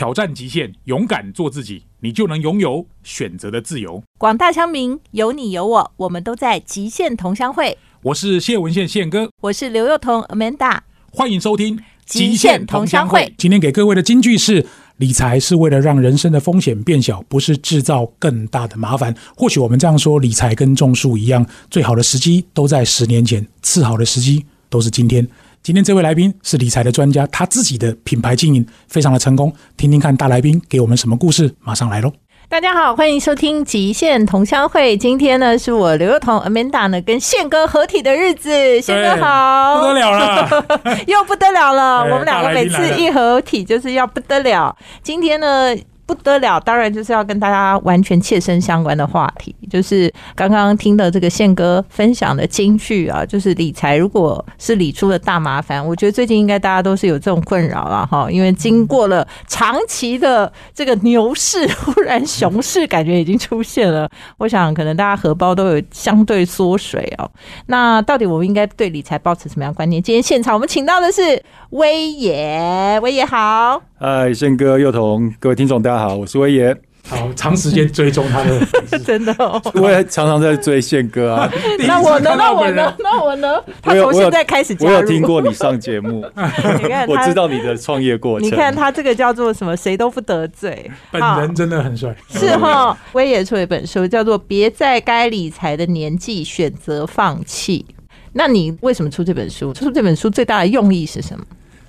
挑战极限，勇敢做自己，你就能拥有选择的自由。广大乡民，有你有我，我们都在极限同乡会。我是谢文宪宪哥，我是刘幼彤 Amanda，欢迎收听《极限同乡会》。今天给各位的金句是：理财是为了让人生的风险变小，不是制造更大的麻烦。或许我们这样说，理财跟种树一样，最好的时机都在十年前，次好的时机都是今天。今天这位来宾是理财的专家，他自己的品牌经营非常的成功。听听看大来宾给我们什么故事，马上来喽！大家好，欢迎收听《极限同乡会》。今天呢，是我刘幼彤 Amanda 呢跟宪哥合体的日子。宪哥好，不得了了，又不得了了。我们两个每次一合体就是要不得了。今天呢？不得了，当然就是要跟大家完全切身相关的话题，就是刚刚听的这个宪哥分享的金句啊，就是理财如果是理出了大麻烦，我觉得最近应该大家都是有这种困扰了哈，因为经过了长期的这个牛市，忽然熊市感觉已经出现了，我想可能大家荷包都有相对缩水哦。那到底我们应该对理财保持什么样观念？今天现场我们请到的是威爷，威爷好。嗨，宪哥、幼彤，各位听众，大家好，我是威爷。好，长时间追踪他的，真的、哦。我也常常在追宪哥啊，那我呢？那我呢？那我呢？他从现在开始加我。有听过你上节目，你看我知道你的创业过程。你看他这个叫做什么？谁都不得罪。本人真的很帅。是哈，威爷出了一本书，叫做《别在该理财的年纪选择放弃》。那你为什么出这本书？出这本书最大的用意是什么？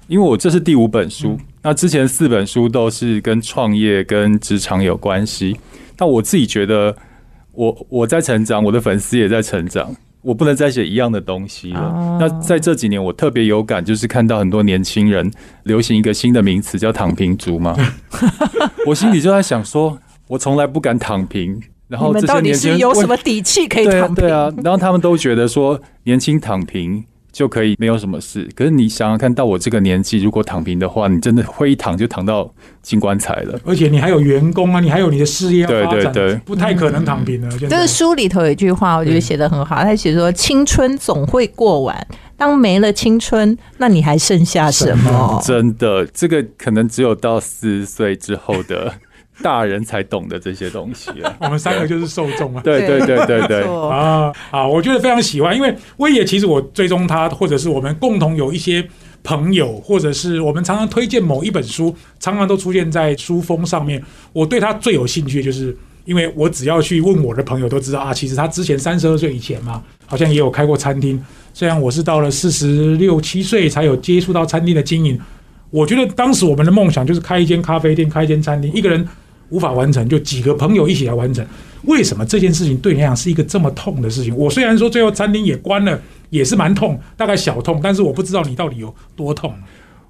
因为我这是第五本书，嗯那之前四本书都是跟创业、跟职场有关系。那我自己觉得我，我在成长，我的粉丝也在成长，我不能再写一样的东西了。哦那在这几年，我特别有感，就是看到很多年轻人流行一个新的名词，叫“躺平族”嘛。我心里就在想说，我从来不敢躺平。然后这些你们到底年轻人有什么底气可以躺平？对啊，然后他们都觉得说年轻躺平就可以没有什么事。可是你想想看到我这个年纪，如果躺平的话，你真的会一躺就躺到进棺材了。而且你还有员工啊，你还有你的事业要发展，对对对不太可能躺平了。现在这是书里头有一句话，我觉得写的很好。他写说：“青春总会过完，当没了青春，那你还剩下什么？”真的，这个可能只有到四十岁之后的大人才懂得这些东西啊。我们三个就是受众啊。对对对对对，啊啊！我觉得非常喜欢，因为威爷其实我追踪他，或者是我们共同有一些朋友，或者是我们常常推荐某一本书，常常都出现在书封上面。我对他最有兴趣，就是因为我只要去问我的朋友都知道啊，其实他之前三十二岁以前嘛，好像也有开过餐厅。虽然我是到了四十六七岁才有接触到餐厅的经营，我觉得当时我们的梦想就是开一间咖啡店，开一间餐厅，一个人无法完成，就几个朋友一起来完成。为什么这件事情对你来讲是一个这么痛的事情？我虽然说最后餐厅也关了，也是蛮痛，大概小痛，但是我不知道你到底有多痛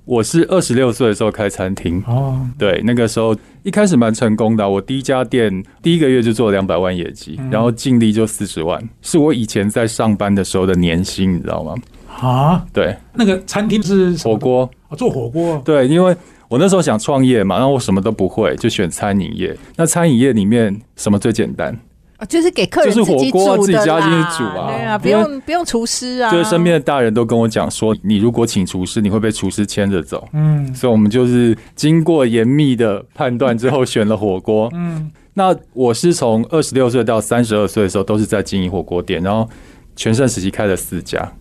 我是二十六岁的时候开餐厅。哦。对，那个时候一开始蛮成功的啊、我第一家店第一个月就做两百万业绩，嗯然后净利就四十万，是我以前在上班的时候的年薪，你知道吗？啊，对，那个餐厅是火锅，哦做火锅对，因为我那时候想创业嘛，然后我什么都不会，就选餐饮业。那餐饮业里面什么最简单？啊就是给客人就是火锅自己家进去煮啊对啊，不用不用厨师啊，就是身边的大人都跟我讲说，你如果请厨师，你会被厨师牵着走。嗯所以我们就是经过严密的判断之后选了火锅。嗯，那我是从二十六岁到三十二岁的时候都是在经营火锅店，然后全盛时期开了四家。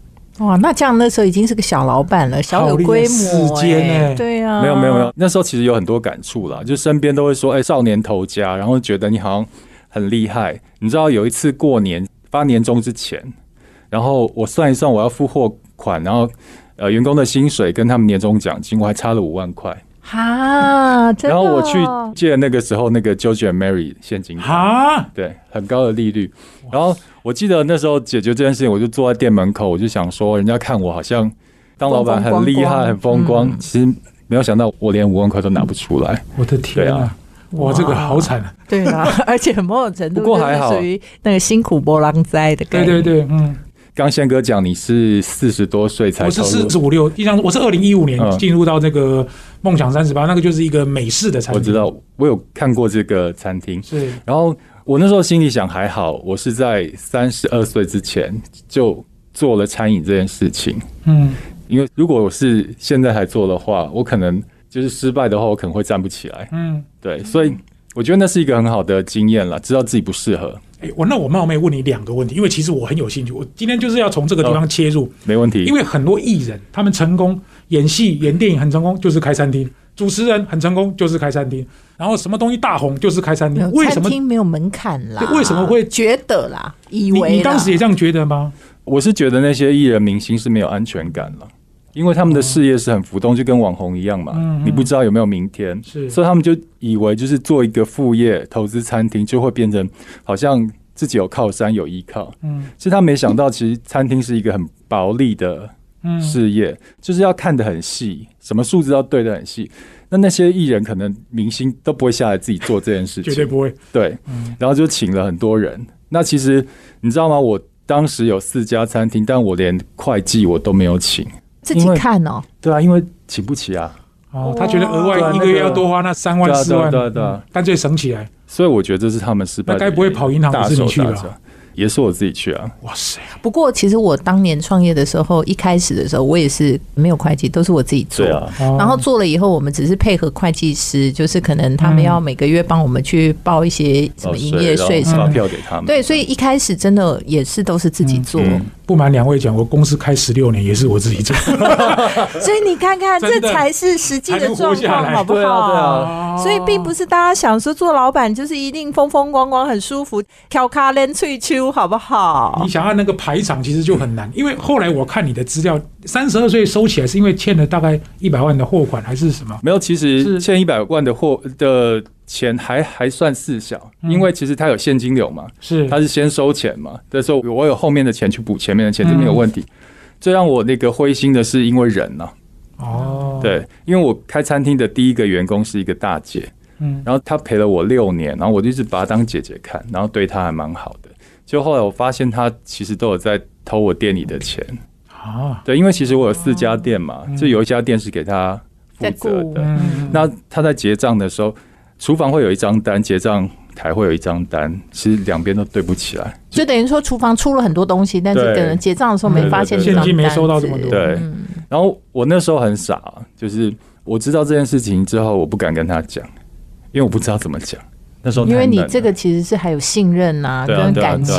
哇，那这样那时候已经是个小老板了，小有规模、哎哎对啊，没有没有没有，那时候其实有很多感触啦，就身边都会说，哎、少年头家，然后觉得你好像很厉害。你知道有一次过年发年终之前，然后我算一算我要付货款，然后呃员工的薪水跟他们年终奖金，我还差了五万块。哈，真的哦、然后我去借那个时候那个 George and Mary 现金卡，对，很高的利率。然后我记得那时候解决这件事情，我就坐在店门口，我就想说，人家看我好像当老板很厉害、很风光，嗯其实没有想到我连五万块都拿不出来。我的天啊！哇，这个好惨啊！对啊，而且某种程度不过还好属于那个辛苦波浪灾的概念。对对对，嗯，刚宪哥讲你是四十多岁才我是四十五六，印象中我是二零一五年嗯进入到这个梦想三十八，那个就是一个美式的餐厅。我知道，我有看过这个餐厅。是然后我那时候心里想，还好，我是在三十二岁之前就做了餐饮这件事情。嗯，因为如果我是现在还做的话，我可能就是失败的话，我可能会站不起来。嗯，对，所以我觉得那是一个很好的经验了，知道自己不适合，哎，我那我冒昧问你两个问题，因为其实我很有兴趣，我今天就是要从这个地方切入，没问题。因为很多艺人他们成功演戏、演电影很成功，就是开餐厅；主持人很成功，就是开餐厅。然后什么东西大红，就是开餐厅。为什餐么？厅没有门槛啦？为什么会觉得啦？以你为你当时也这样觉得吗？我是觉得那些艺人明星是没有安全感了，因为他们的事业是很浮动，就跟网红一样嘛，你不知道有没有明天，是所以他们就以为就是做一个副业投资餐厅，就会变成好像自己有靠山有依靠。嗯其实他没想到，其实餐厅是一个很薄利的嗯，事业，就是要看得很细，什么数字要对得很细。那那些艺人可能明星都不会下来自己做这件事情，绝对不会。对，嗯然后就请了很多人。那其实你知道吗？我当时有四家餐厅，但我连会计我都没有请。自己看哦，对啊，因为请不起啊，哦，他觉得额外一个月要多花那三万四万，对啊对啊嗯干脆省起来。所以我觉得这是他们失败。那该不会跑银行大也是你去吧手大脚？也是我自己去啊。哇塞，不过其实我当年创业的时候，一开始的时候，我也是没有会计，都是我自己做。然后做了以后，我们只是配合会计师，就是可能他们要每个月帮我们去报一些什么营业税什么发。票给他们。对，所以一开始真的也是都是自己做，嗯不瞒两位讲，我公司开十六年也是我自己做。所以你看看，这才是实际的状况，好不好？对啊对啊所以并不是大家想说做老板就是一定风风光光、很舒服、挑卡连翠秋，好不好你？想要那个排场，其实就很难，因为后来我看你的资料，三十二岁收起来是因为欠了大概一百万的货款还是什么？没有，其是实欠一百万的货的钱还还算事小，嗯。因为其实他有现金流嘛，是。他是先收钱嘛，这时候我有后面的钱去补前面的钱，这没有问题。最让我那个灰心的是因为人呐、哦，，对，因为我开餐厅的第一个员工是一个大姐，嗯，然后她陪了我六年，然后我就一直把她当姐姐看，然后对她还蛮好的。就后来我发现她其实都有在偷我店里的钱，啊，对，因为其实我有四家店嘛，就有一家店是给她负责的。嗯，那她在结账的时候，厨房会有一张单，结账台会有一张单，其实两边都对不起来。就等于说厨房出了很多东西，但是对可能结账的时候没发现现金没收到这么多。对。嗯。然后我那时候很傻，就是我知道这件事情之后，我不敢跟他讲，因为我不知道怎么讲。那时候因为你这个其实是还有信任呐、跟感情。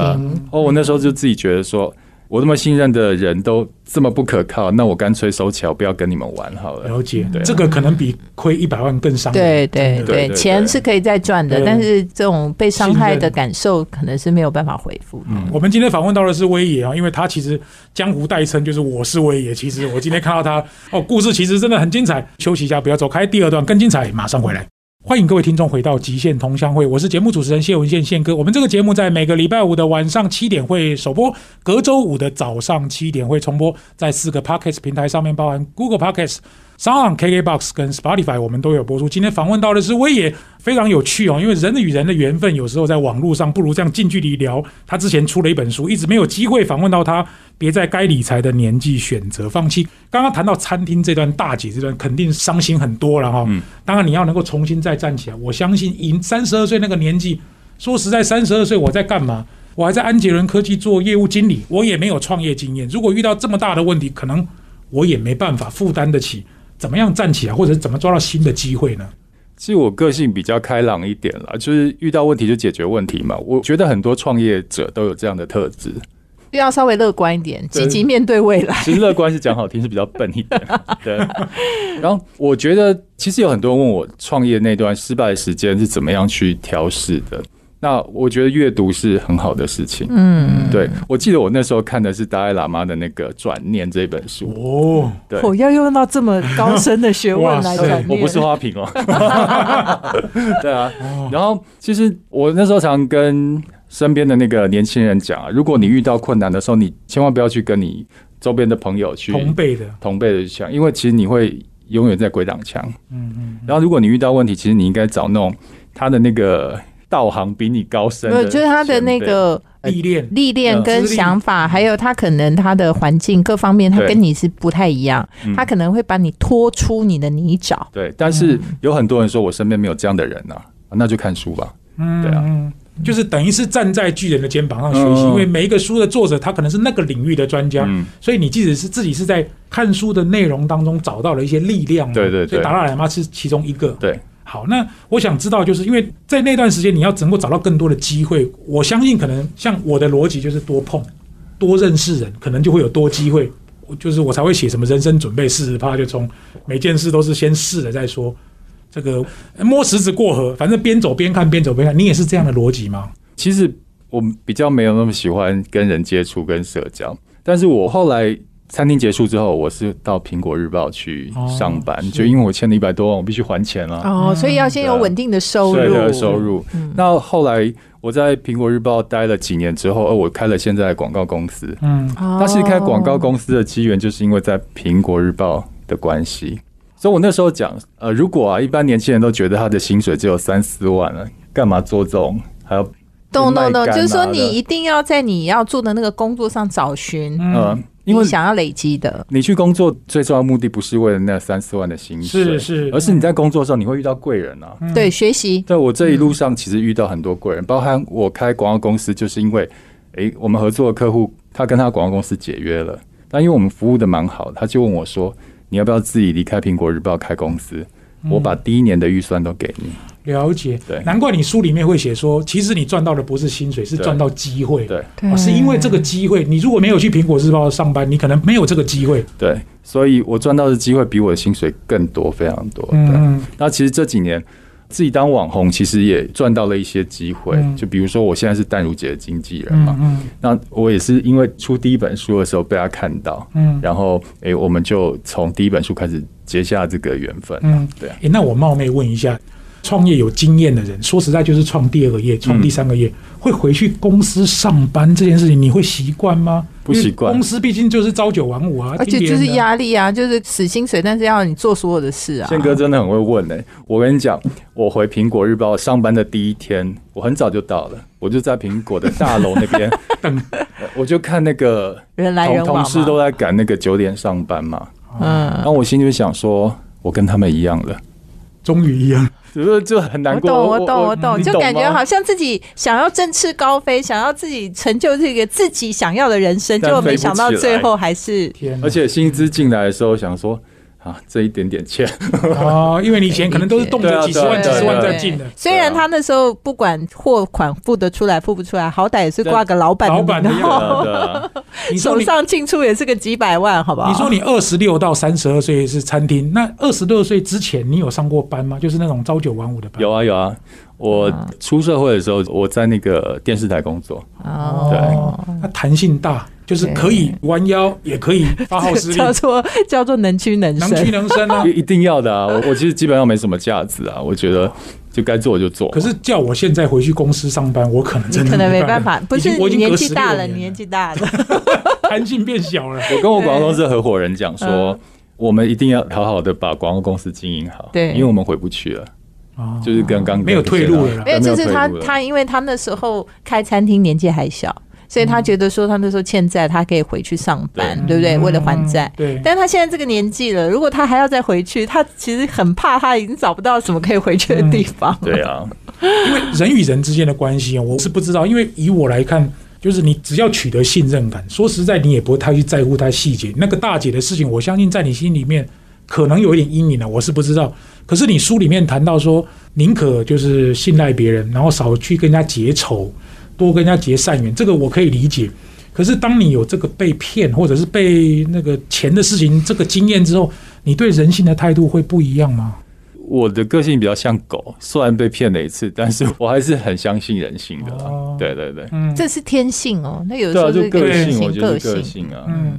哦，我那时候就自己觉得说，我这么信任的人都这么不可靠，那我干脆收起来，我不要跟你们玩好了。了解对，啊这个可能比亏一百万更伤人。对对对，对对钱是可以再赚的，但是这种被伤害的感受可能是没有办法回复。嗯我们今天访问到的是威爷啊，因为他其实江湖代称就是我是威爷。其实我今天看到他哦，故事其实真的很精彩。休息一下，不要走开，第二段更精彩，马上回来。欢迎各位听众回到极限同乡会，我是节目主持人谢文宪宪哥。我们这个节目在每个礼拜五的晚上七点会首播，隔周五的早上七点会重播，在四个 Podcast 平台上面，包含 Google Podcast、o n KKBox 跟 Spotify，我们都有播出。今天访问到的是威爷，非常有趣哦，因为人与人的缘分有时候在网络上不如这样近距离聊。他之前出了一本书，一直没有机会访问到他。别在该理财的年纪选择放弃。刚刚谈到餐厅这段，大姐这段肯定伤心很多了哈。嗯当然你要能够重新再站起来，我相信以三十二岁那个年纪，说实在，三十二岁我在干嘛？我还在安捷伦科技做业务经理，我也没有创业经验。如果遇到这么大的问题，可能我也没办法负担得起。怎么样站起来，或者是怎么抓到新的机会呢？其实我个性比较开朗一点啦，就是遇到问题就解决问题嘛。我觉得很多创业者都有这样的特质。就要稍微乐观一点，积极面对未来。其实乐观是讲好听，是比较笨一点。对。然后我觉得，其实有很多人问我创业那段失败的时间是怎么样去调试的。那我觉得阅读是很好的事情。嗯，对，我记得我那时候看的是达赖喇嘛的那个《转念》这本书。哦，对，我要用到这么高深的学问来转念。我不是花瓶哦。对啊，然后其实我那时候常跟身边的那个年轻人讲啊，如果你遇到困难的时候，你千万不要去跟你周边的朋友去同辈的，同辈的讲，因为其实你会永远在鬼挡墙。嗯嗯，然后如果你遇到问题，其实你应该找那种他的那个道行比你高深的，没有，就是他的那。个历练，历练跟想法，还有他可能他的环境各方面，他跟你是不太一样，嗯。他可能会把你拖出你的泥沼。对，但是有很多人说我身边没有这样的人呐、啊，那就看书吧。嗯，对啊。嗯就是等于是站在巨人的肩膀上学习，嗯。因为每一个书的作者他可能是那个领域的专家，嗯，所以你即使是自己是在看书的内容当中找到了一些力量，对对对。所以达赖喇嘛是其中一个。对，好，那我想知道，就是因为在那段时间你要能够找到更多的机会，我相信可能像我的逻辑就是多碰、多认识人，可能就会有多机会。就是我才会写什么人生准备四十趴，就从每件事都是先试了再说。这个摸石子过河，反正边走边看，边走边看。你也是这样的逻辑吗？其实我比较没有那么喜欢跟人接触跟社交，但是我后来餐厅结束之后，我是到苹果日报去上班，哦就因为我欠了一百多万，我必须还钱了，哦，所以要先有稳定的收入，税的收入。嗯那后来我在苹果日报待了几年之后，呃，我开了现在的广告公司。嗯，哦但是开广告公司的机缘，就是因为在苹果日报的关系。所以我那时候讲，呃，如果啊，一般年轻人都觉得他的薪水只有三四万了，干嘛做这种？还要懂懂懂，卖干就是说你一定要在你要做的那个工作上找寻嗯。呃，因为想要累积的，你去工作最重要的目的不是为了那三四万的薪水，是是，而是你在工作的时候你会遇到贵人啊。嗯对，学习，在我这一路上，其实遇到很多贵人，包含我开广告公司，就是因为，诶，我们合作的客户他跟他广告公司解约了，但因为我们服务的蛮好，他就问我说，你要不要自己离开苹果日报开公司？我把第一年的预算都给你。了解。对难怪你书里面会写说，其实你赚到的不是薪水，是赚到机会。对哦，是因为这个机会，你如果没有去苹果日报上班，你可能没有这个机会。对，所以我赚到的机会比我的薪水更多，非常多。对，嗯，那其实这几年自己当网红，其实也赚到了一些机会。嗯就比如说，我现在是淡如姐的经纪人嗯嘛，嗯那我也是因为出第一本书的时候被他看到，嗯然后诶、我们就从第一本书开始结下这个缘分。嗯，对啊诶，那我冒昧问一下，创业有经验的人，说实在就是创第二个业、创第三个业，嗯会回去公司上班这件事情，你会习惯吗？不习惯。公司毕竟就是朝九晚五啊，而且就是压力啊，就是死薪水，但是要你做所有的事啊。宪哥真的很会问诶、我跟你讲，我回苹果日报上班的第一天，我很早就到了，我就在苹果的大楼那边 等，呃 我就看那个人来同人往嘛。同事都在赶那个九点上班嘛，嗯。然嗯，后我心里就想说，我跟他们一样了，终于一样，就是就很难过。我懂，我懂，我懂，就感觉好像自己想要振翅高飞，想要自己成就这个自己想要的人生，但结果没想到最后还是！而且薪资进来的时候，想说啊，这一点点钱，哦，因为你以前可能都是动辄几十万、几十万在进的，虽然他那时候不管货款付得出来付不出来，好歹也是挂个老板老板的名样 手上进出也是个几百万，好不好？你说你二十六到三十二岁是餐厅，那二十六岁之前你有上过班吗？就是那种朝九晚五的班？有啊有啊。我出社会的时候，我在那个电视台工作，哦，对，它弹性大，就是可以弯腰，也可以发号 施令，叫做叫做能屈能伸。能屈。能伸啊。一 一定要的啊！我我其实基本上没什么架子啊，我觉得就该做就做。可是叫我现在回去公司上班，我可能真的可能没办法，不是我已经年纪大了，年纪大了，弹性变小了。我跟我广告公司合伙人讲说嗯，我们一定要好好的把广告公司经营好，对。因为我们回不去了，哦就是刚刚没有退路了啦没有，就是他他，因为他那时候开餐厅年纪还小，所以他觉得说他那时候欠债，他可以回去上班，对不对？为了还债。嗯对，但他现在这个年纪了，如果他还要再回去，他其实很怕，他已经找不到什么可以回去的地方。对啊，因为人与人之间的关系啊，我是不知道。因为以我来看，就是你只要取得信任感，说实在，你也不会太去在乎他细节。那个大姐的事情，我相信在你心里面可能有一点阴影了，我是不知道。可是你书里面谈到说，宁可就是信赖别人，然后少去跟人家结仇，多跟人家结善缘，这个我可以理解。可是当你有这个被骗或者是被那个钱的事情这个经验之后，你对人性的态度会不一样吗？我的个性比较像狗，虽然被骗了一次，但是我还是很相信人性的啦。哦对对对，嗯，这是天性哦，那有的时对啊，候就是个个性，我觉得个性啊。嗯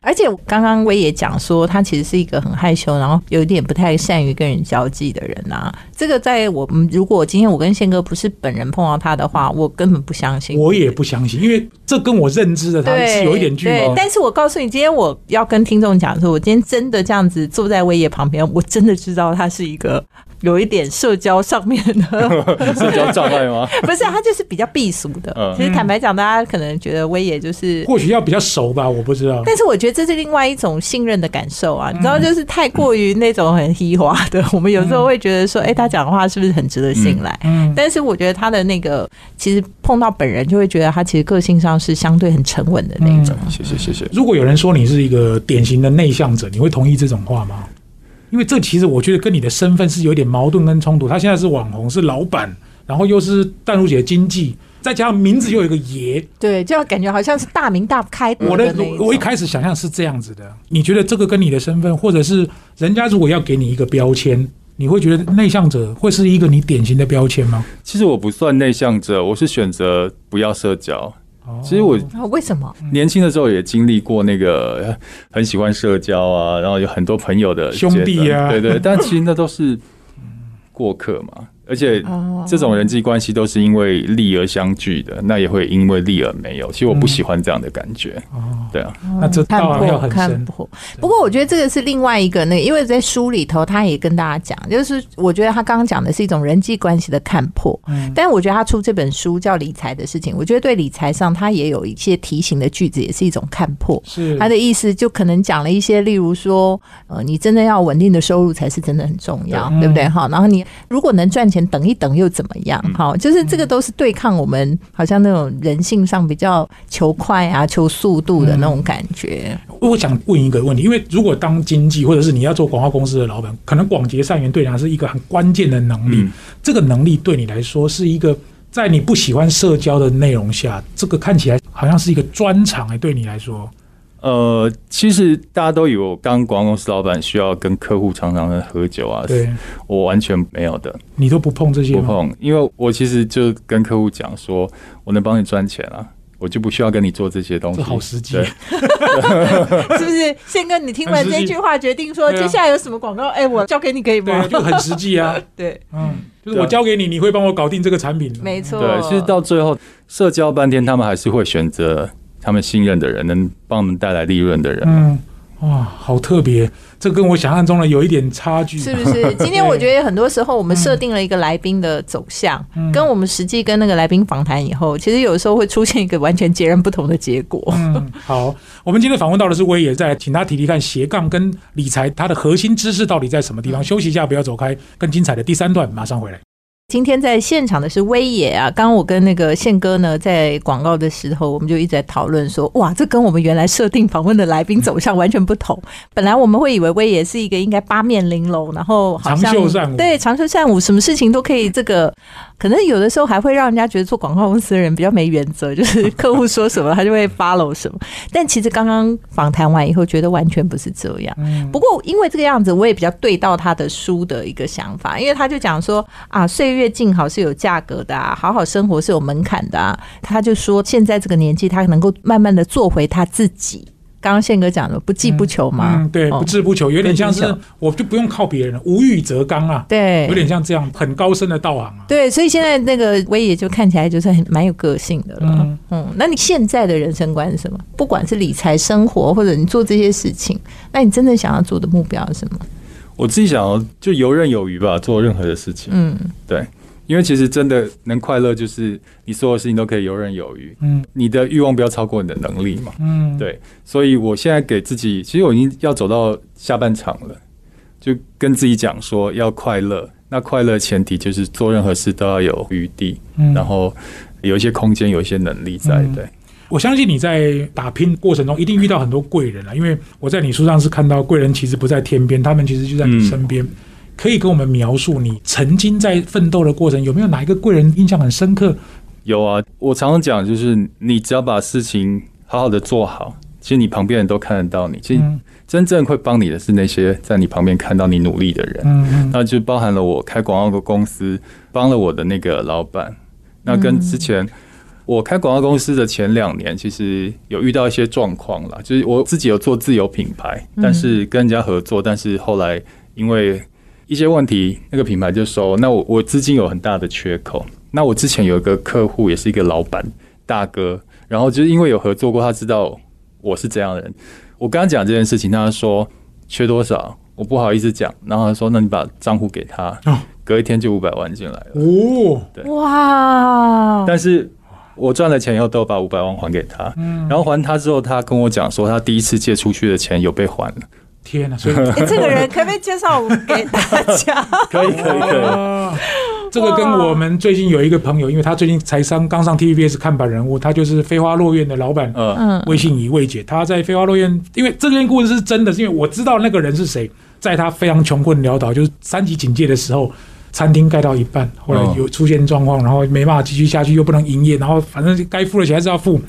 而且刚刚威也讲说，他其实是一个很害羞，然后有一点不太善于跟人交际的人啊。这个在我们如果今天我跟宪哥不是本人碰到他的话，我根本不相信。我也不相信，因为这跟我认知的他是有一点距离对，。但是我告诉你，今天我要跟听众讲说，我今天真的这样子坐在威爷旁边，我真的知道他是一个有一点社交上面的，社交障碍吗？不是，他就是比较避俗的。嗯其实坦白讲，大家可能觉得威爷就是。或许要比较熟吧，我不知道。但是我觉得这是另外一种信任的感受啊，你知道，就是太过于那种很嘻滑的，我们有时候会觉得说，哎、他讲的话是不是很值得信赖？嗯，但是我觉得他的那个，其实碰到本人就会觉得他其实个性上是相对很沉稳的那种。谢谢谢谢。如果有人说你是一个典型的内向者，你会同意这种话吗？因为这其实我觉得跟你的身份是有点矛盾跟冲突。他现在是网红，是老板，然后又是淡如姐的经纪，再加上名字又有一个爷，对，就要感觉好像是大名大开我的我一开始想象是这样子的。你觉得这个跟你的身份，或者是人家如果要给你一个标签，你会觉得内向者会是一个你典型的标签吗？其实我不算内向者，我是选择不要社交。哦其实我啊为什么？年轻的时候也经历过那个呃很喜欢社交啊，然后有很多朋友的兄弟啊对对，但其实那都是过客嘛。而且哦这种人际关系都是因为利而相聚的，那也会因为利而没有。其实我不喜欢这样的感觉，哦，对啊，那这看破看很深。破。不过我觉得这个是另外一个那个，因为在书里头他也跟大家讲，就是我觉得他刚刚讲的是一种人际关系的看破。嗯但我觉得他出这本书叫理财的事情，我觉得对理财上他也有一些提醒的句子，也是一种看破。是他的意思就可能讲了一些，例如说，呃，你真的要稳定的收入才是真的很重要，对对不对？哈，然后你如果能赚钱，等一等又怎么样？好，就是这个都是对抗我们好像那种人性上比较求快啊、求速度的那种感觉。我想问一个问题，因为如果当经济或者是你要做广告公司的老板，可能广结善缘对你来说是一个很关键的能力。嗯这个能力对你来说是一个在你不喜欢社交的内容下，这个看起来好像是一个专长哎，对你来说，呃，其实大家都以为我当广告公司老板需要跟客户常常的喝酒啊，对我完全没有的，你都不碰这些？不碰，因为我其实就跟客户讲说，我能帮你赚钱啊，我就不需要跟你做这些东西。这好实际对，是不是？宪哥，你听完这句话，决定说接下来有什么广告？哎、我交给你可以吗对，？就很实际啊。对，嗯，就是我交给你，你会帮我搞定这个产品。没错。对，其实到最后社交半天，他们还是会选择他们信任的人，能帮我们带来利润的人。嗯，哇，好特别，这跟我想象中的有一点差距。是不是？今天我觉得很多时候我们设定了一个来宾的走向，嗯跟我们实际跟那个来宾访谈以后，其实有时候会出现一个完全截然不同的结果。嗯，好，我们今天访问到的是威爷，在请他提提看斜杠跟理财它的核心知识到底在什么地方。休息一下，不要走开，更精彩的第三段马上回来。今天在现场的是威爷啊，刚刚我跟那个宪哥呢，在广告的时候，我们就一直在讨论说，哇，这跟我们原来设定访问的来宾走向完全不同。本来我们会以为威爷是一个应该八面玲珑，然后好像长袖善舞对长袖善舞，什么事情都可以这个。可能有的时候还会让人家觉得做广告公司的人比较没原则，就是客户说什么他就会 follow 什么。但其实刚刚访谈完以后，觉得完全不是这样。嗯，不过因为这个样子，我也比较对到他的书的一个想法，因为他就讲说啊，岁月静好是有价格的啊，好好生活是有门槛的啊。他就说现在这个年纪，他能够慢慢的做回他自己。刚刚宪哥讲的不计不求嘛，嗯，对，哦不治不求，有点像是我就不用靠别人了，无欲则刚啊，对，有点像这样很高深的道行啊。对，所以现在那个威爷就看起来就是很蛮有个性的了。嗯嗯那你现在的人生观是什么？不管是理财、生活，或者你做这些事情，那你真正想要做的目标是什么？我自己想要就游刃有余吧，做任何的事情。嗯，对，因为其实真的能快乐，就是你所有事情都可以游刃有余。嗯你的欲望不要超过你的能力嘛。嗯，，对，所以我现在给自己，其实我已经要走到下半场了，就跟自己讲说要快乐。那快乐前提就是做任何事都要有余地，嗯然后有一些空间，有一些能力在。嗯对，我相信你在打拼过程中一定遇到很多贵人了，因为我在你书上是看到贵人其实不在天边，他们其实就在你身边。可以跟我们描述你曾经在奋斗的过程，有没有哪一个贵人印象很深刻？有啊，我常常讲，就是你只要把事情好好的做好，其实你旁边人都看得到你。其实嗯真正会帮你的是那些在你旁边看到你努力的人。那就包含了我开广告的公司，帮了我的那个老板。那跟之前我开广告公司的前两年，其实有遇到一些状况啦，就是我自己有做自有品牌，但是跟人家合作，但是后来因为一些问题，那个品牌就收。那我我资金有很大的缺口。那我之前有一个客户，也是一个老板大哥，然后就是因为有合作过，他知道我是这样的人。我跟他讲这件事情，他说缺多少我不好意思讲，然后他说那你把账户给他哦，隔一天就五百万进来了。哦，对哇，但是我赚了钱以后都把五百万还给他，然后还他之后，他跟我讲说他第一次借出去的钱有被还了，天哪！所以 哎，这个人可不可以介绍我给大家？可以可以可以，啊，这个跟我们最近有一个朋友，因为他最近才上刚上 TVBS 看板人物，他就是飞花落院的老板嗯。嗯，魏信怡魏姐，他在飞花落院，因为这件故事是真的，是因为我知道那个人是谁，在他非常穷困潦倒，就是三级警戒的时候，餐厅盖到一半，后来有出现状况，然后没办法继续下去，又不能营业，然后反正该付的钱还是要付。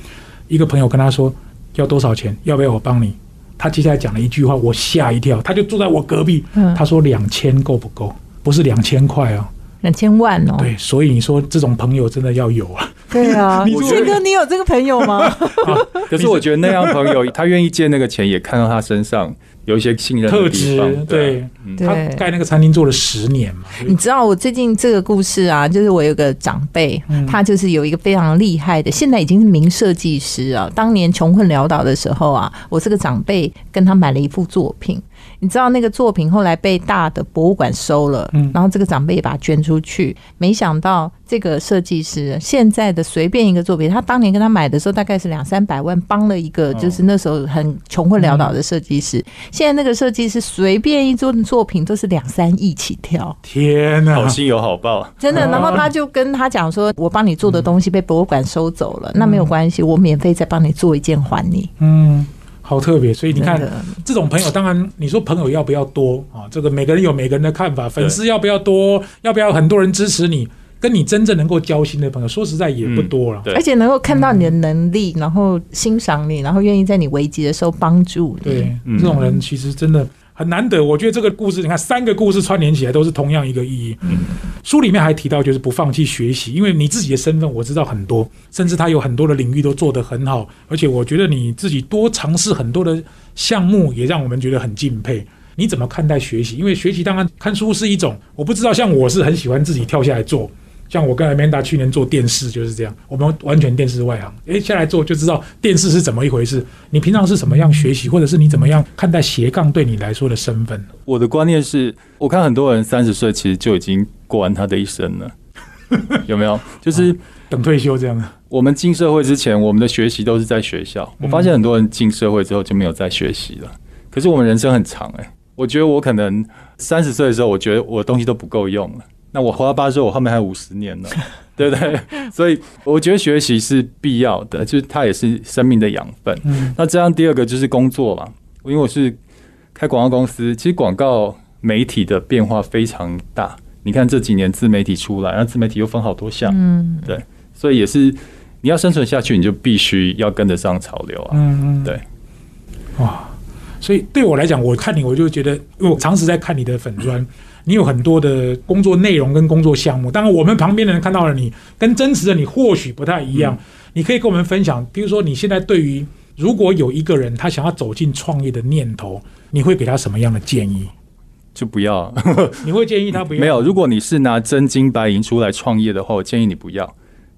一个朋友跟他说要多少钱，要不要我帮你？他接下来讲了一句话，我吓一跳，他就坐在我隔壁，嗯他说两千够不够？不是两千块哦，两千万哦，对，所以你说这种朋友真的要有啊。对啊，你说谦哥，你有这个朋友吗？可是我觉得那样朋友，他愿意借那个钱，也看到他身上有一些信任特质方，对，他盖那个餐厅做了十年嘛，你知道我最近这个故事啊，就是我有个长辈，嗯。他就是有一个非常厉害的，现在已经是名设计师啊。当年穷困潦倒的时候啊，我这个长辈跟他买了一幅作品。你知道那个作品后来被大的博物馆收了，嗯然后这个长辈也把它捐出去。没想到这个设计师现在的随便一个作品，他当年跟他买的时候大概是两三百万，帮了一个就是那时候很穷困潦倒的设计师。现在那个设计师随便一做作品都是两三亿起跳。天哪好！心有好报，真的，啊然后他就跟他讲说：“我帮你做的东西被博物馆收走了，那没有关系，我免费再帮你做一件还你。嗯，好特别。所以你看，这种朋友，当然你说朋友要不要多啊？这个每个人有每个人的看法，粉丝要不要多？要不要很多人支持你？跟你真正能够交心的朋友，说实在也不多了。对而且能够看到你的能力，然后欣赏你，然后愿意在你危机的时候帮助你。对，嗯这种人其实真的很难得。我觉得这个故事，你看三个故事串联起来都是同样一个意义。书里面还提到，就是不放弃学习，因为你自己的身份我知道很多，甚至他有很多的领域都做得很好，而且我觉得你自己多尝试很多的项目，也让我们觉得很敬佩。你怎么看待学习？因为学习当然看书是一种，我不知道，像我是很喜欢自己跳下来做。像我跟 Amanda 去年做电视就是这样，我们完全电视外行，诶，下来做就知道电视是怎么一回事。你平常是怎么样学习，或者是你怎么样看待斜杠对你来说的身份？我的观念是，我看很多人三十岁其实就已经过完他的一生了，有没有？就是等退休这样的，我们进社会之前，我们的学习都是在学校。我发现很多人进社会之后就没有再学习了。可是我们人生很长哎、我觉得我可能三十岁的时候，我觉得我的东西都不够用了。那我活到八十岁，我后面还有五十年呢，对不对？所以我觉得学习是必要的，就是它也是生命的养分。嗯那这样第二个就是工作嘛，因为我是开广告公司，其实广告媒体的变化非常大。你看这几年自媒体出来，然后自媒体又分好多项，嗯，所以也是你要生存下去，你就必须要跟得上潮流啊。嗯嗯，对，哇，所以对我来讲，我看你我就觉得，因为我长时在看你的粉砖，你有很多的工作内容跟工作项目。当然，我们旁边的人看到了你，跟真实的你或许不太一样。你可以跟我们分享，比如说你现在对于如果有一个人他想要走进创业的念头，你会给他什么样的建议？就不要 你会建议他不要？没有。如果你是拿真金白银出来创业的话，我建议你不要，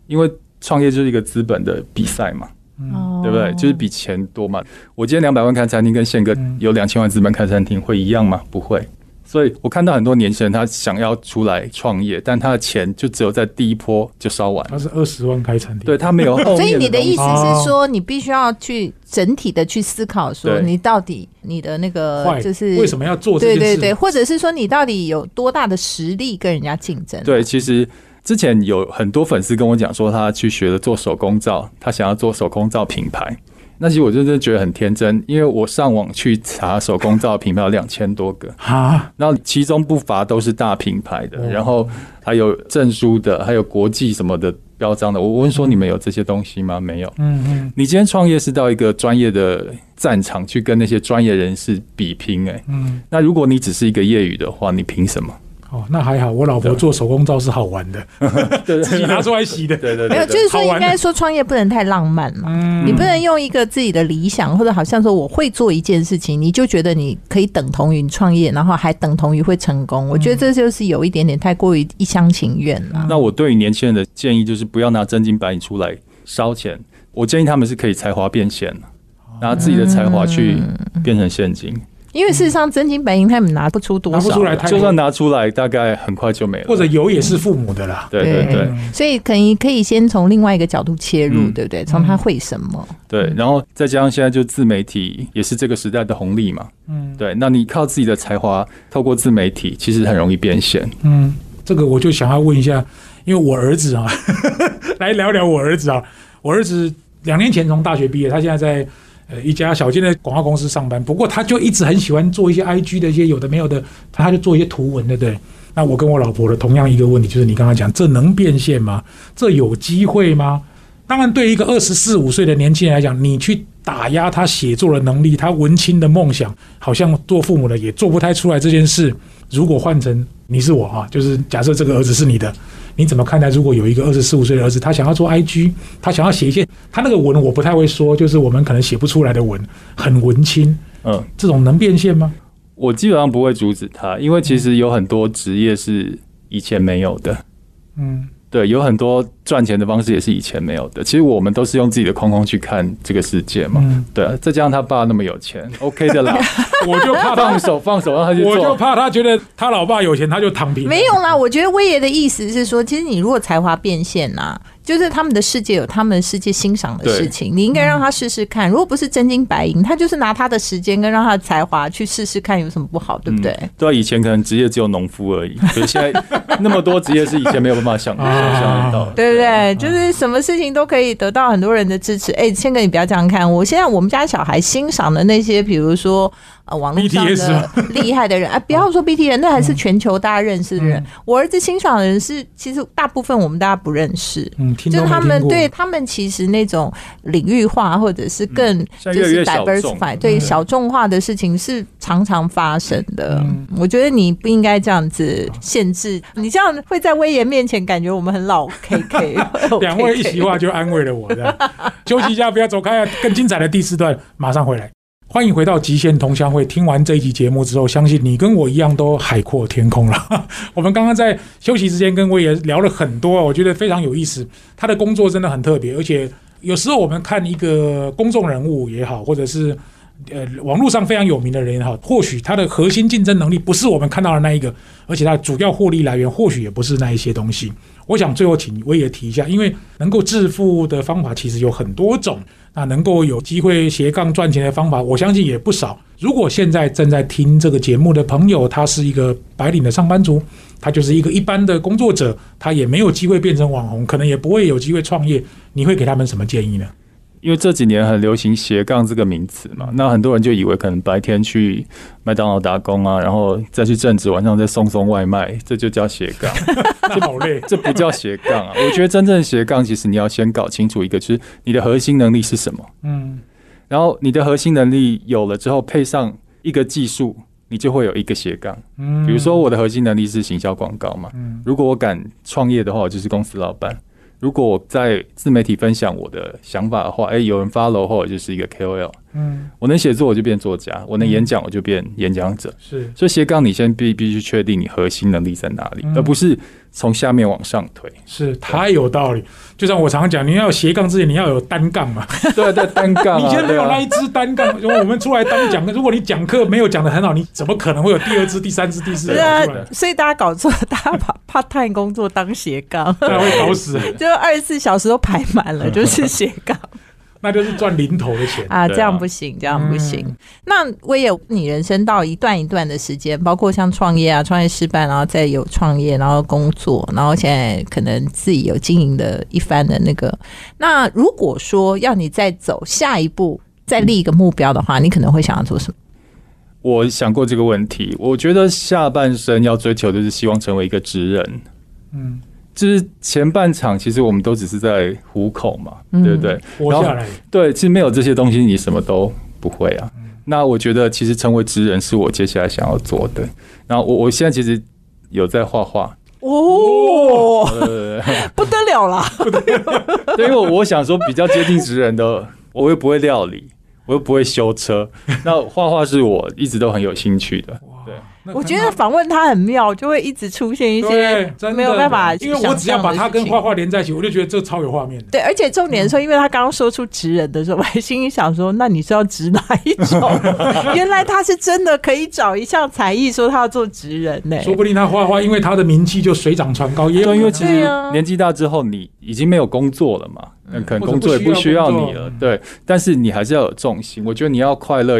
因为创业就是一个资本的比赛嘛，嗯对不对？就是比钱多嘛。我今天两百万开餐厅，跟宪哥嗯有两千万资本开餐厅会一样吗？不会。所以我看到很多年轻人他想要出来创业，但他的钱就只有在第一波就烧完了，他是二十万开餐厅，对他没有 后面所以你的意思是说，你必须要去整体的去思考，说你到底你的那个就是为什么要做这件事？对对对，或者是说你到底有多大的实力跟人家竞争？对，其实之前有很多粉丝跟我讲说，他去学了做手工皂，他想要做手工皂品牌。那其实我真的觉得很天真，因为我上网去查手工皂品牌有两千多个，啊，然后其中不乏都是大品牌的，哦然后还有证书的，还有国际什么的标章的。我问说你们有这些东西吗？没有。嗯嗯你今天创业是到一个专业的战场去跟那些专业人士比拼、欸，嗯，那如果你只是一个业余的话，你凭什么？哦，那还好，我老婆做手工皂是好玩的，对自己拿出来洗的。对对没有，就是说，应该说创业不能太浪漫嘛。嗯你不能用一个自己的理想，或者好像说我会做一件事情，你就觉得你可以等同于创业，然后还等同于会成功。我觉得这就是有一点点太过于一厢情愿了。那我对于年轻人的建议就是不要拿真金白银出来烧钱，我建议他们是可以才华变现，拿自己的才华去变成现金。因为事实上真金白银他们拿不出多少，拿不出来太就算拿出来，大概很快就没了。或者有也是父母的啦。对对对嗯所以可以可以先从另外一个角度切入，嗯对不对？从他会什么？对，然后再加上现在就自媒体也是这个时代的红利嘛。嗯对，那你靠自己的才华，透过自媒体，其实很容易变现。嗯，这个我就想要问一下，因为我儿子啊，来聊聊我儿子啊。我儿子两年前从大学毕业，他现在在呃一家小间的广告公司上班。不过他就一直很喜欢做一些 IG 的一些有的没有的，他就做一些图文，对不对？那我跟我老婆的同样一个问题就是，你刚刚讲这能变现吗？这有机会吗？当然，对于一个二十四五岁的年轻人来讲，你去打压他写作的能力，他文青的梦想，好像做父母的也做不太出来这件事。如果换成你是我啊，就是假设这个儿子是你的，你怎么看待？如果有一个二十四五岁的儿子，他想要做 IG，他想要写一些他那个文我不太会说，就是我们可能写不出来的文，很文青，嗯，这种能变现吗？我基本上不会阻止他，因为其实有很多职业是以前没有的。嗯，对，有很多赚钱的方式也是以前没有的。其实我们都是用自己的框框去看这个世界嘛。嗯对啊，再加上他爸那么有钱，OK 的啦，我就怕他放，手放手让他去做我就。怕他觉得他老爸有钱，他就躺平。没有啦，我觉得威爷的意思是说，其实你如果才华变现呐、就是他们的世界有他们世界欣赏的事情，你应该让他试试看。如果不是真金白银，他就是拿他的时间跟让他的才华去试试看有什么不好，对不对？嗯对啊，以前可能职业只有农夫而已，可是现在那么多职业是以前没有办法想啊想象得到的。对不对？就是什么事情都可以得到很多人的支持。哎，谦哥，你不要这样看。我现在我们家小孩欣赏的那些，比如说呃网络上 BTS 的厉害的人啊，不要说 BT 人，那还是全球大家认识的人。我儿子欣赏的人是，其实大部分我们大家不认识。嗯，听就是他们对他们其实那种领域化或者是更就是 diversify 对小众化的事情是常常发生的。嗯我觉得你不应该这样子限制，你这样会在威严面前感觉我们很老 KK。两位一席话就安慰了我。这样 休息一下，不要走开啊！更精彩的第四段马上回来。欢迎回到极限同乡会。听完这一集节目之后，相信你跟我一样都海阔天空了。我们刚刚在休息时间跟威爷聊了很多，我觉得非常有意思。他的工作真的很特别，而且有时候我们看一个公众人物也好，或者是呃网络上非常有名的人也好，或许他的核心竞争能力不是我们看到的那一个，而且他的主要获利来源或许也不是那一些东西。我想最后请我也提一下，因为能够致富的方法其实有很多种，那能够有机会斜杠赚钱的方法，我相信也不少。如果现在正在听这个节目的朋友，他是一个白领的上班族，他就是一个一般的工作者，他也没有机会变成网红，可能也不会有机会创业，你会给他们什么建议呢？因为这几年很流行斜杠这个名词嘛，那很多人就以为可能白天去麦当劳打工啊，然后再去正职，晚上再送送外卖，这就叫斜杠。这 好累，这不叫斜杠啊！我觉得真正斜杠，其实你要先搞清楚一个，就是你的核心能力是什么。嗯然后你的核心能力有了之后，配上一个技术，你就会有一个斜杠。嗯，比如说我的核心能力是行销广告嘛，嗯如果我敢创业的话，我就是公司老板。如果我在自媒体分享我的想法的话，哎，有人 follow 后，我就是一个 KOL。嗯我能写作，我就变作家；我能演讲，我就变演讲者。是所以斜杠，你先必必须确定你核心能力在哪里，嗯而不是从下面往上推。是太有道理。就像我常常讲，你要有斜杠之前，你要有单杠嘛。对对，单杠、啊，你先没有那一支单杠，如果我们出来当讲，如果你讲课没有讲的很好，你怎么可能会有第二支、第三支、第四支是啊？，所以大家搞错，大家把 part time 工作当斜杠，那会搞死，就二十四小时都排满了，就是斜杠那就是赚零头的钱。啊，这样不行，这样不行。嗯那我也你人生到一段一段的时间，包括像创业啊，创业失败，然后再有创业，然后工作，然后现在可能自己有经营的一番的那个。那如果说要你再走下一步，再立一个目标的话，你可能会想要做什么？我想过这个问题，我觉得下半生要追求的是希望成为一个职人。嗯，就是前半场，其实我们都只是在糊口嘛，嗯对不对？活下来，对，其实没有这些东西，你什么都不会啊。那我觉得，其实成为职人是我接下来想要做的。然后我我现在其实有在画画，哦，呃，不得了啦！对，因为我想说比较接近职人的，我又不会料理，我又不会修车，那画画是我一直都很有兴趣的。我觉得访问他很妙，就会一直出现一些，没有办法因为我只要把他跟画画连在一起，我就觉得这超有画面的。对，而且重点是说，因为他刚刚说出职人的时候，我还心里想说，那你是要职哪一种？原来他是真的可以找一项才艺说他要做职人呢、说不定他画画，因为他的名气就水涨船高，也有，因为其实年纪大之后，你已经没有工作了嘛，嗯，可能工作也不需要你了对。但是你还是要有重心，我觉得你要快乐，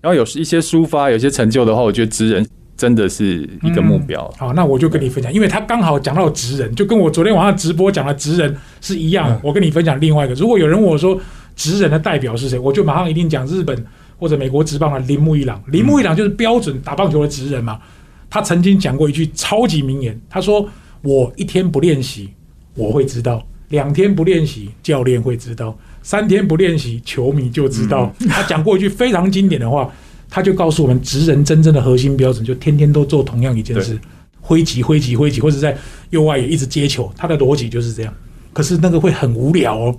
然后有一些抒发，有些成就的话，我觉得职人真的是一个目标。好，那我就跟你分享，因为他刚好讲到职人，就跟我昨天晚上直播讲的职人是一样。嗯我跟你分享另外一个，如果有人问我说职人的代表是谁，我就马上一定讲日本或者美国职棒的铃木一朗。铃木一朗就是标准打棒球的职人嘛。他曾经讲过一句超级名言，他说：“我一天不练习，我会知道；两天不练习，教练会知道；三天不练习，球迷就知道。他讲过一句非常经典的话，他就告诉我们，职人真正的核心标准就天天都做同样一件事，挥击、挥击、挥击，或者在右外也一直接球，他的逻辑就是这样。可是那个会很无聊哦，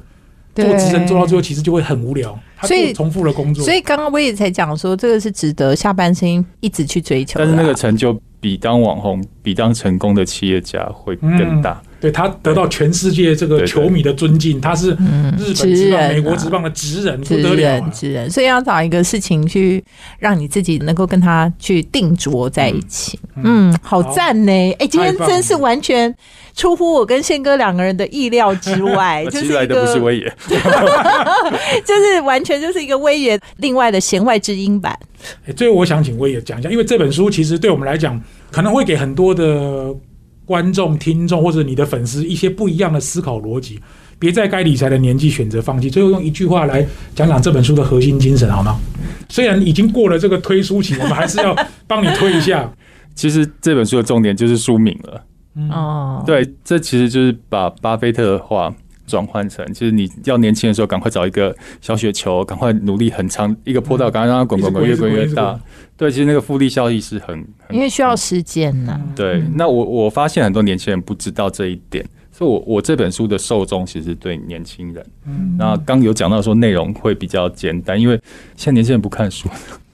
做职人做到最后其实就会很无聊，他所以重复的工作。所以刚刚我也才讲说，这个是值得下半生一直去追求啊。但是那个成就比当网红、比当成功的企业家会更大。对他得到全世界这个球迷的尊敬，他是嗯日本职棒、美国职棒的职人，不职得了！职人，所以要找一个事情去让你自己能够跟他去定着在一起。嗯，好赞呢！哎，今天真是完全出乎我跟宪哥两个人的意料之外，就是的不是，威爷，就是完全就是一个威爷另外的弦外之音版。哎最后我想请威爷讲一下，因为这本书其实对我们来讲，可能会给很多的观众、听众或者你的粉丝一些不一样的思考逻辑。别在该理财的年纪选择放弃。最后用一句话来讲讲这本书的核心精神，好吗？虽然已经过了这个推书期，我们还是要帮你推一下。其实这本书的重点就是书名了。嗯，哦，对，这其实就是把巴菲特的话转换成，就是你要年轻的时候赶快找一个小雪球，赶快努力很长一个坡道，赶快让它滚滚滚，越滚滚越大。对，其实那个复利效益是很很因为需要时间呐、对。那我我发现很多年轻人不知道这一点，所以我我这本书的受众其实对年轻人。嗯那刚有讲到说内容会比较简单，因为现在年轻人不看书，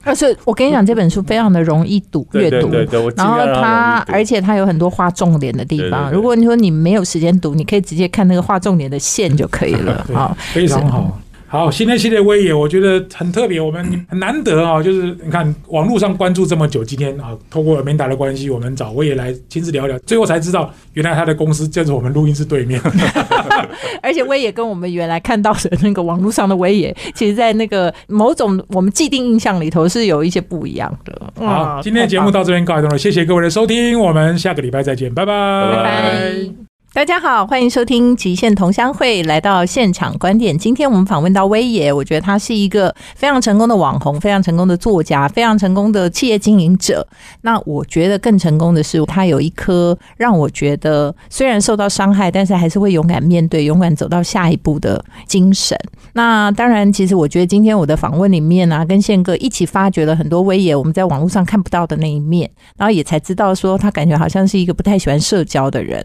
而且我跟你讲，这本书非常的容易读阅读。对对对，然后它，而且它有很多画重点的地方。如果你说你没有时间读，你可以直接看那个画重点的线就可以了。对好，非常好。好，新的系列威也我觉得很特别，我们很难得啊，就是你看网络上关注这么久，今天啊，透过 Amanda 的关系，我们找威也来亲自聊聊，最后才知道，原来他的公司就是我们录音室对面。而且威也跟我们原来看到的那个网络上的威也，其实，在那个某种我们既定印象里头是有一些不一样的。好，今天的节目到这边告一段落，谢谢各位的收听，我们下个礼拜再见，拜拜，拜拜拜。大家好，欢迎收听《极限同乡会》，来到现场观点。今天我们访问到威爷，我觉得他是一个非常成功的网红，非常成功的作家，非常成功的企业经营者。那我觉得更成功的是，他有一颗让我觉得虽然受到伤害，但是还是会勇敢面对、勇敢走到下一步的精神。那当然，其实我觉得今天我的访问里面啊，跟宪哥一起发掘了很多威爷我们在网络上看不到的那一面，然后也才知道说他感觉好像是一个不太喜欢社交的人。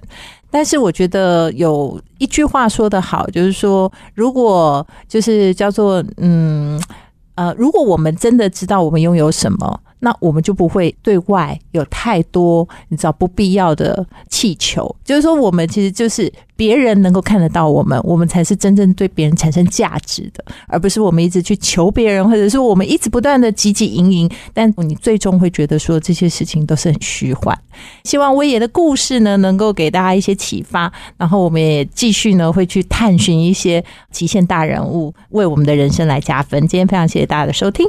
但是我觉得有一句话说的好，就是说，如果就是叫做嗯呃，如果我们真的知道我们拥有什么，那我们就不会对外有太多你知道不必要的气球。就是说，我们其实就是别人能够看得到我们，我们才是真正对别人产生价值的，而不是我们一直去求别人，或者是我们一直不断的汲汲营营，但你最终会觉得说这些事情都是很虚幻。希望威爷的故事呢，能够给大家一些启发。然后我们也继续呢，会去探寻一些极限大人物，为我们的人生来加分。今天非常谢谢大家的收听。